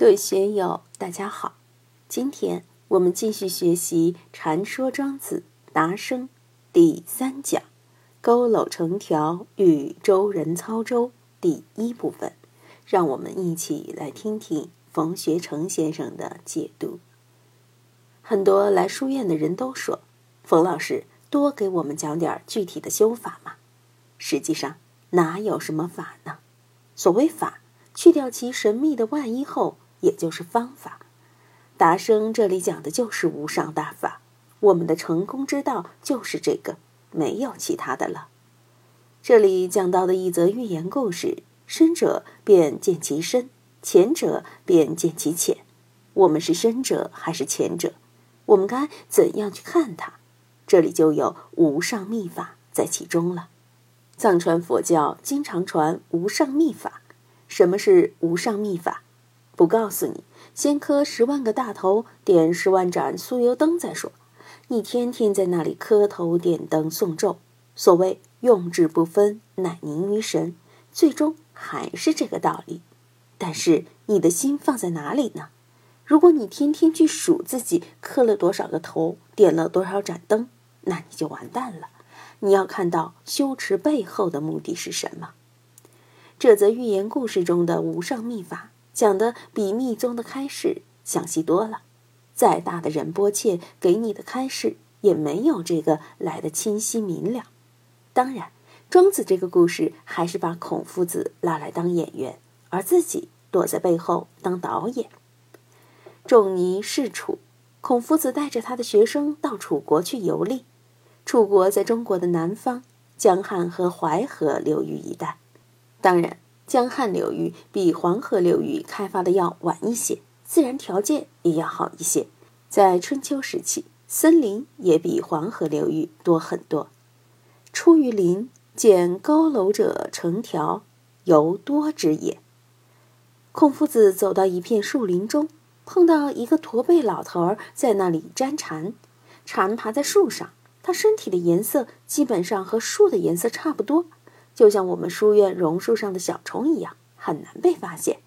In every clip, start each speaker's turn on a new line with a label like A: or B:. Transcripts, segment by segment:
A: 各位学友，大家好！今天我们继续学习《禅说庄子·达生》第三讲“佝偻成条与周人操舟”第一部分。让我们一起来听听冯学成先生的解读。很多来书院的人都说：“冯老师，多给我们讲点具体的修法嘛。”实际上，哪有什么法呢？所谓法，去掉其神秘的外衣后。也就是方法，达生这里讲的就是无上大法。我们的成功之道就是这个，没有其他的了。这里讲到的一则寓言故事：深者便见其深，浅者便见其浅。我们是深者还是浅者？我们该怎样去看它？这里就有无上秘法在其中了。藏传佛教经常传无上秘法。什么是无上秘法？不告诉你，先磕十万个大头，点十万盏酥油灯再说。你天天在那里磕头点灯诵咒，所谓用智不分，乃凝于神，最终还是这个道理。但是你的心放在哪里呢？如果你天天去数自己磕了多少个头，点了多少盏灯，那你就完蛋了。你要看到修持背后的目的是什么。这则寓言故事中的无上秘法。讲的比密宗的开示详细多了，再大的仁波切给你的开示也没有这个来的清晰明了。当然，庄子这个故事还是把孔夫子拉来当演员，而自己躲在背后当导演。仲尼是楚，孔夫子带着他的学生到楚国去游历。楚国在中国的南方，江汉和淮河流域一带。当然。江汉流域比黄河流域开发的要晚一些，自然条件也要好一些。在春秋时期，森林也比黄河流域多很多。出于林，见高楼者成条，犹多之也。孔夫子走到一片树林中，碰到一个驼背老头儿在那里粘蝉。蝉爬在树上，它身体的颜色基本上和树的颜色差不多。就像我们书院榕树上的小虫一样，很难被发现。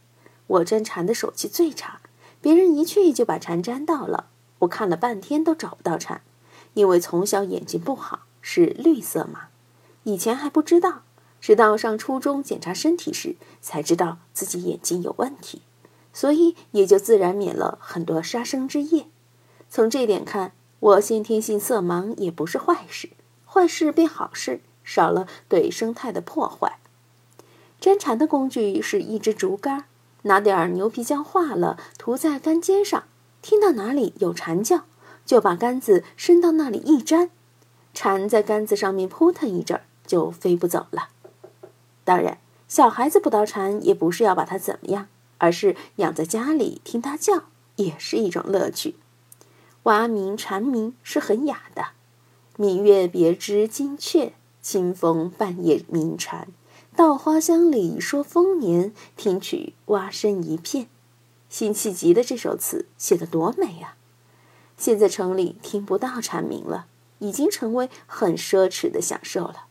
A: 我粘蝉的手气最差，别人一去就把蝉粘到了。我看了半天都找不到蝉，因为从小眼睛不好，是绿色嘛。以前还不知道，直到上初中检查身体时才知道自己眼睛有问题，所以也就自然免了很多杀生之业。从这点看，我先天性色盲也不是坏事，坏事变好事。少了对生态的破坏。粘蝉的工具是一支竹竿，拿点牛皮浆化了，涂在竿尖上。听到哪里有蝉叫，就把杆子伸到那里一粘，蝉在杆子上面扑腾一阵，就飞不走了。当然，小孩子捕到蝉也不是要把它怎么样，而是养在家里听它叫，也是一种乐趣。蛙鸣蝉鸣是很雅的，明月别枝惊鹊。清风半夜鸣蝉，稻花香里说丰年。听取蛙声一片，辛弃疾的这首词写得多美啊！现在城里听不到蝉鸣了，已经成为很奢侈的享受了。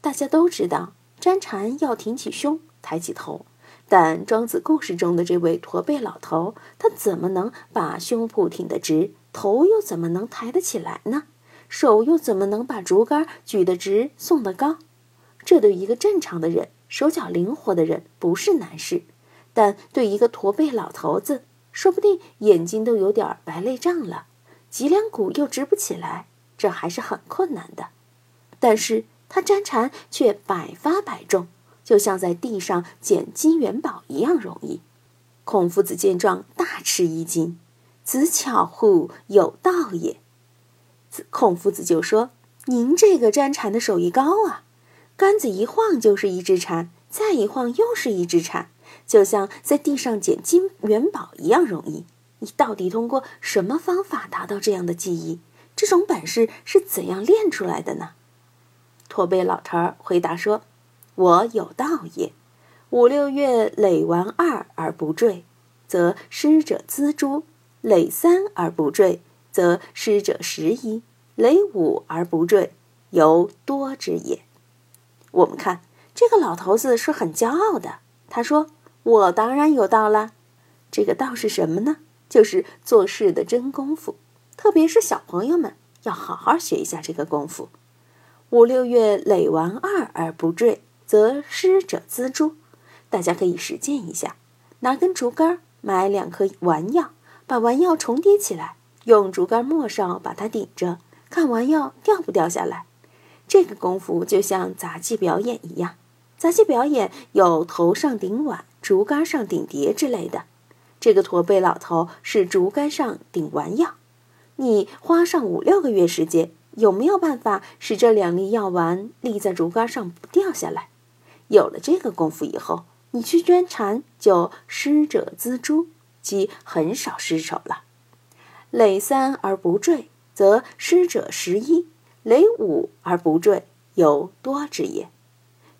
A: 大家都知道，粘蝉要挺起胸，抬起头，但庄子故事中的这位驼背老头，他怎么能把胸脯挺得直，头又怎么能抬得起来呢？手又怎么能把竹竿举得直、送得高？这对一个正常的人、手脚灵活的人不是难事，但对一个驼背老头子，说不定眼睛都有点白内障了，脊梁骨又直不起来，这还是很困难的。但是他粘蝉却百发百中，就像在地上捡金元宝一样容易。孔夫子见状大吃一惊：“子巧乎，有道也。”孔夫子就说：“您这个粘蝉的手艺高啊，杆子一晃就是一只蝉，再一晃又是一只蝉，就像在地上捡金元宝一样容易。你到底通过什么方法达到这样的技艺？这种本事是怎样练出来的呢？”驼背老头儿回答说：“我有道也。五六月累完二而不坠，则师者锱铢；累三而不坠。”则师者十一，雷五而不坠，犹多之也。我们看这个老头子是很骄傲的。他说：“我当然有道了。”这个道是什么呢？就是做事的真功夫。特别是小朋友们要好好学一下这个功夫。五六月累完二而不坠，则失者锱铢。大家可以实践一下：拿根竹竿，买两颗丸药，把丸药重叠起来，用竹竿末梢把它顶着，看丸药掉不掉下来。这个功夫就像杂技表演一样。杂技表演有头上顶碗、竹竿上顶碟之类的。这个驼背老头是竹竿上顶丸药。你花上五六个月时间，有没有办法使这两粒药丸立在竹竿上不掉下来？有了这个功夫以后，你去捐禅就失者锱铢，即很少失手了。累三而不坠，则失者十一；累五而不坠，有多之也。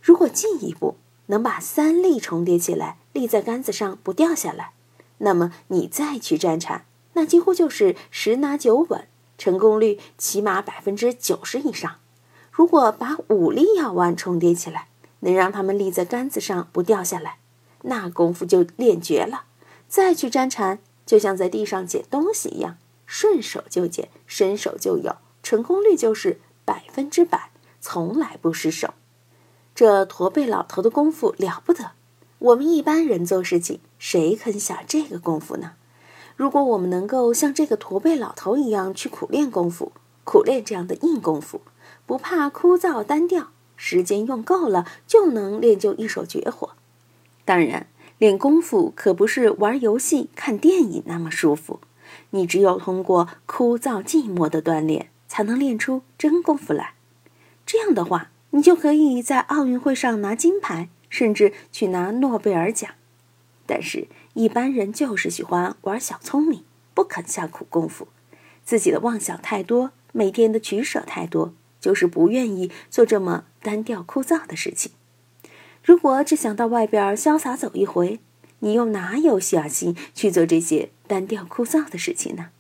A: 如果进一步能把三粒重叠起来立在杆子上不掉下来，那么你再去占禅。那几乎就是十拿九稳，成功率起码百分之九十以上。如果把五粒药丸重叠起来，能让它们立在杆子上不掉下来，那功夫就练绝了。再去粘缠，就像在地上捡东西一样，顺手就捡，伸手就有，成功率就是百分之百，从来不失手。这驼背老头的功夫了不得，我们一般人做事情，谁肯下这个功夫呢？如果我们能够像这个驼背老头一样去苦练功夫，苦练这样的硬功夫，不怕枯燥单调，时间用够了就能练就一手绝活。当然，练功夫可不是玩游戏、看电影那么舒服。你只有通过枯燥寂寞的锻炼，才能练出真功夫来。这样的话，你就可以在奥运会上拿金牌，甚至去拿诺贝尔奖。但是，一般人就是喜欢玩小聪明，不肯下苦功夫，自己的妄想太多，每天的取舍太多，就是不愿意做这么单调枯燥的事情。如果只想到外边潇洒走一回，你又哪有下心去做这些单调枯燥的事情呢？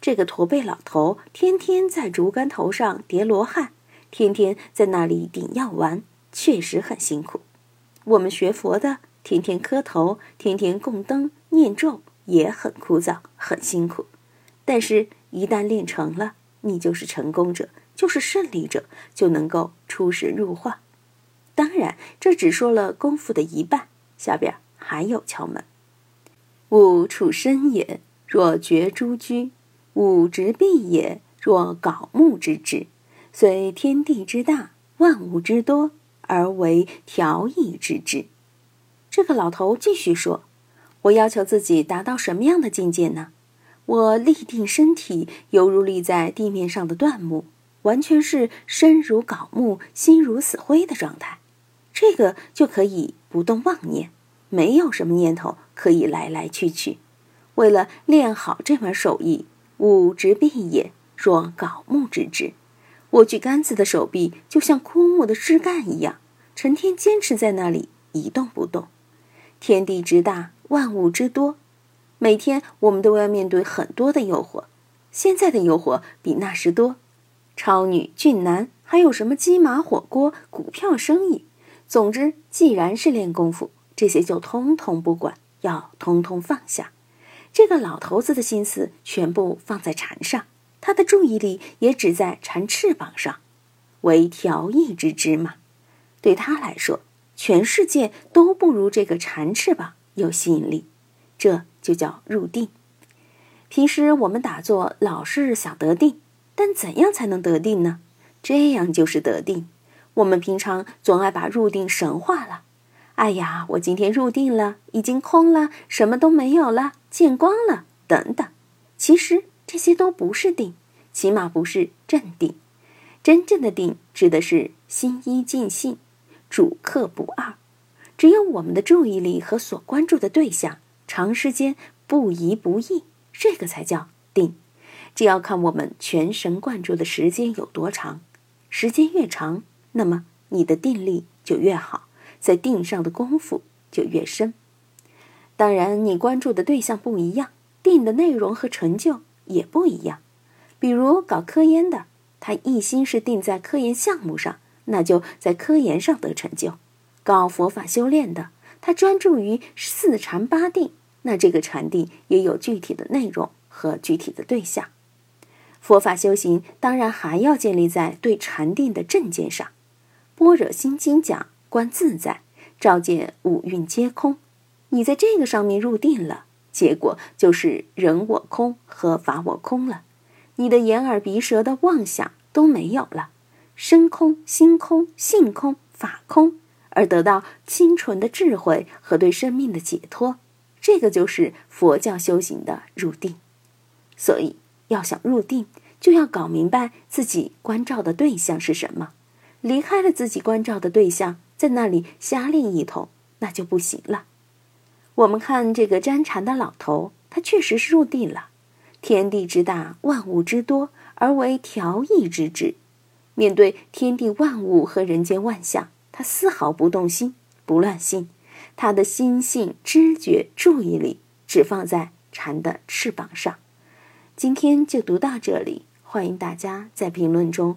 A: 这个驼背老头天天在竹竿头上叠罗汉，天天在那里顶药丸，确实很辛苦。我们学佛的。天天磕头，天天供灯念咒，也很枯燥，很辛苦。但是，一旦练成了，你就是成功者，就是胜利者，就能够出神入化。当然，这只说了功夫的一半，下边还有窍门。吾处身也，若绝诸居；物直臂也，若槁木之志。虽天地之大，万物之多，而为调意之志。这个老头继续说：“我要求自己达到什么样的境界呢？我立定身体，犹如立在地面上的断木，完全是身如槁木，心如死灰的状态。这个就可以不动妄念，没有什么念头可以来来去去。为了练好这门手艺，吾执臂也，若槁木之志。我举杆子的手臂就像枯木的枝干一样，成天坚持在那里一动不动。”天地之大，万物之多，每天我们都要面对很多的诱惑。现在的诱惑比那时多，超女、俊男，还有什么鸡马火锅、股票生意。总之，既然是练功夫，这些就通通不管，要通通放下。这个老头子的心思全部放在禅上，他的注意力也只在蝉翅膀上，为调一只芝麻。对他来说。全世界都不如这个蝉翅膀有吸引力，这就叫入定。平时我们打坐老是想得定，但怎样才能得定呢？这样就是得定。我们平常总爱把入定神化了。哎呀，我今天入定了，已经空了，什么都没有了，见光了，等等。其实这些都不是定，起码不是正定。真正的定指的是心一尽性。主客不二，只有我们的注意力和所关注的对象长时间不移不易，这个才叫定。这要看我们全神贯注的时间有多长，时间越长，那么你的定力就越好，在定上的功夫就越深。当然，你关注的对象不一样，定的内容和成就也不一样。比如搞科研的，他一心是定在科研项目上。那就在科研上得成就，搞佛法修炼的，他专注于四禅八定，那这个禅定也有具体的内容和具体的对象。佛法修行当然还要建立在对禅定的正见上。般若心经讲观自在，照见五蕴皆空。你在这个上面入定了，结果就是人我空和法我空了。你的眼耳鼻舌的妄想都没有了，身空、心空、性空、法空，而得到清纯的智慧和对生命的解脱。这个就是佛教修行的入定。所以，要想入定，就要搞明白自己关照的对象是什么。离开了自己关照的对象，在那里瞎练一通，那就不行了。我们看这个沾禅的老头，他确实是入定了。天地之大，万物之多，而为调意之志。面对天地万物和人间万象，他丝毫不动心，不乱心。他的心性、知觉、注意力只放在禅的翅膀上。今天就读到这里，欢迎大家在评论中。